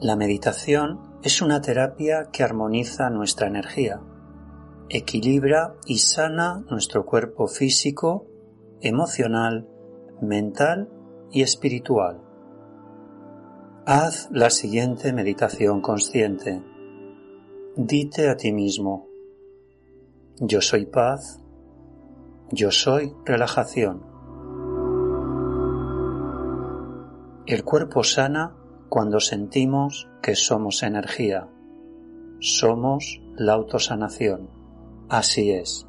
La meditación es una terapia que armoniza nuestra energía, equilibra y sana nuestro cuerpo físico, emocional, mental y espiritual. Haz la siguiente meditación consciente. Dite a ti mismo, yo soy paz, yo soy relajación. El cuerpo sana cuando sentimos que somos energía. Somos la autosanación. Así es.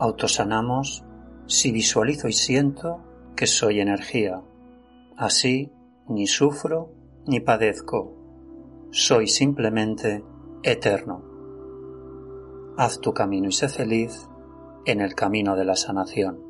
Autosanamos si visualizo y siento que soy energía. Así ni sufro ni padezco. Soy simplemente eterno. Haz tu camino y sé feliz en el camino de la sanación.